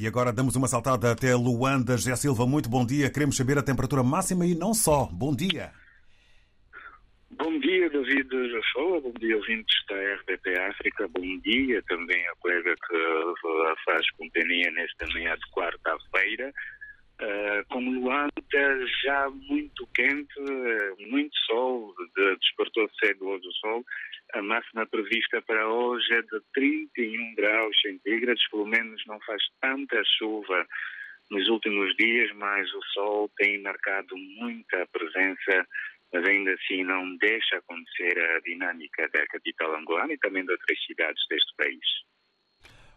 E agora damos uma saltada até Luanda. José Silva, muito bom dia. Queremos saber a temperatura máxima e não só. Bom dia. Bom dia, David Rachola. Bom dia, ouvintes da RDP África. Bom dia também a colega que faz companhia nesta manhã de quarta-feira. Uh, como Luanda, já muito quente, uh, muito sol, de, despertou cedo hoje o sol. A máxima prevista para hoje é de 31 graus centígrados, pelo menos não faz tanta chuva nos últimos dias, mas o sol tem marcado muita presença, mas ainda assim não deixa acontecer a dinâmica da capital angolana e também de outras cidades deste país.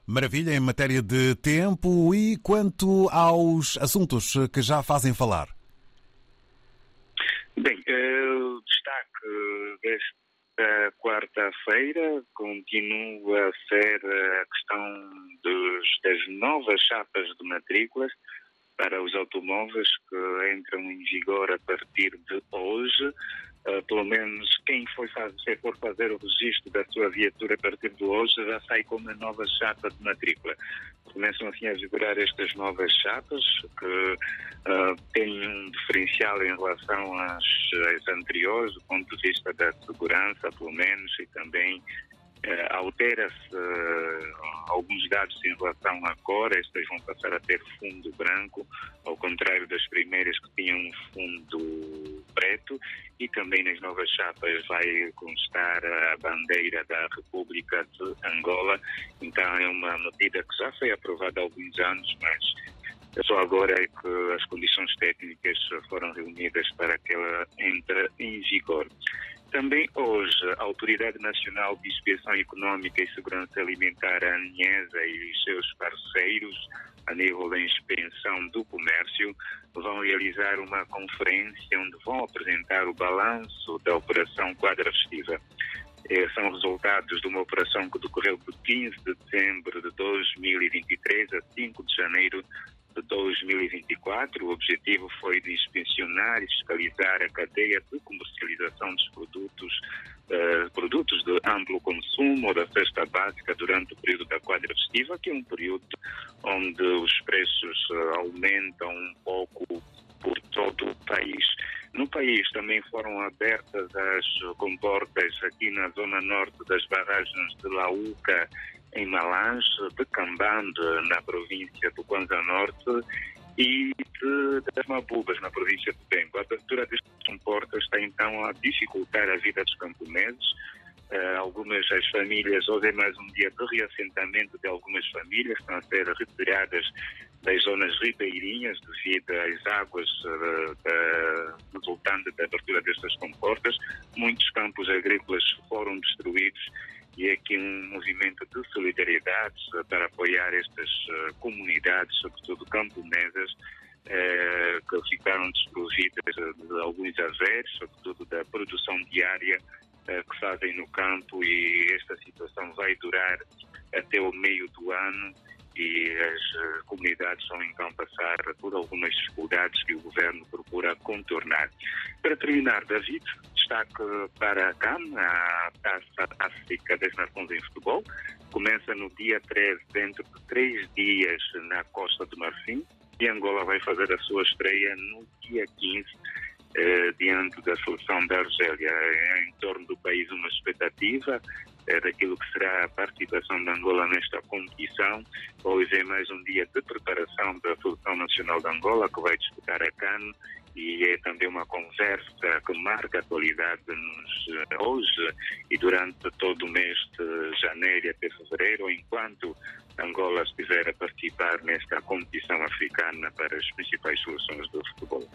Maravilha em matéria de tempo e quanto aos assuntos que já fazem falar? Bem, eh, o destaque desta quarta-feira continua a ser a questão dos, das novas chapas de matrículas para os automóveis que entram em vigor a partir de hoje. Uh, pelo menos quem foi fazer, for fazer o registro da sua viatura a partir de hoje já sai com uma nova chapa de matrícula. Começam assim a vigorar estas novas chapas que uh, têm um diferencial em relação às, às anteriores, do ponto de vista da segurança, pelo menos, e também altera-se uh, alguns dados em relação à cor, estas vão passar a ter fundo branco, ao contrário das primeiras que tinham um fundo preto, e também nas novas chapas vai constar a bandeira da República de Angola, então é uma medida que já foi aprovada há alguns anos, mas só agora é que as condições técnicas foram reunidas para que ela entre em vigor. Também hoje, a Autoridade Nacional de Inspeção Económica e Segurança Alimentar, a ANESA, e os seus parceiros, a nível da inspeção do comércio, vão realizar uma conferência onde vão apresentar o balanço da Operação Quadra Festiva. Eh, são resultados de uma operação que decorreu de 15 de dezembro de 2023 a 5 de janeiro de 2024. O objetivo foi de inspecionar e fiscalizar a cadeia de comercialização dos produtos, uh, produtos de amplo consumo ou da cesta básica durante o período da quadra festiva, que é um período onde os preços uh, aumentam um pouco por todo o país. No país também foram abertas as comportas aqui na zona norte das barragens de Lauca em Malange, de Cambande, na província do Kwanza Norte, e de, das Mabubas, na província de Bengo. A abertura destes comportas está então a dificultar a vida dos camponeses. Uh, algumas as famílias, hoje é mais um dia de reassentamento de algumas famílias, estão a ser retiradas das zonas ribeirinhas devido às águas da, resultantes da abertura destas comportas. Muitos campos agrícolas foram destruídos e é aqui um movimento de solidariedade para apoiar estas comunidades, sobretudo camponesas, que ficaram desprovidas de alguns haveres, sobretudo da produção diária que fazem no campo e esta situação vai durar até o meio do ano e as comunidades vão então passar por algumas dificuldades que o governo procura contornar. Para terminar, David, destaque para a CAN, a Taça África das Nações em Futebol. Começa no dia 13, dentro de três dias, na Costa do Marfim. E Angola vai fazer a sua estreia no dia 15, eh, diante da seleção da Argélia. É em torno do país uma expectativa é, daquilo que será a participação de Angola nesta competição. Hoje é mais um dia de preparação da Seleção Nacional de Angola, que vai disputar a CAN e é também uma conversa que marca a atualidade-nos eh, hoje e durante todo o mês de janeiro até fevereiro, enquanto Angola estiver a participar nesta competição africana para as principais soluções do futebol.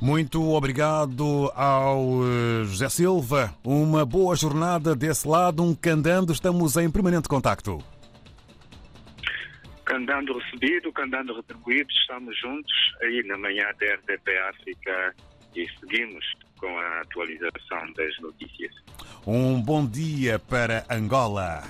Muito obrigado ao eh, José Silva. Uma boa jornada desse lado, um candando. Estamos em permanente contacto. Candando recebido, candando retribuído, estamos juntos aí na manhã da RDP África e seguimos com a atualização das notícias. Um bom dia para Angola.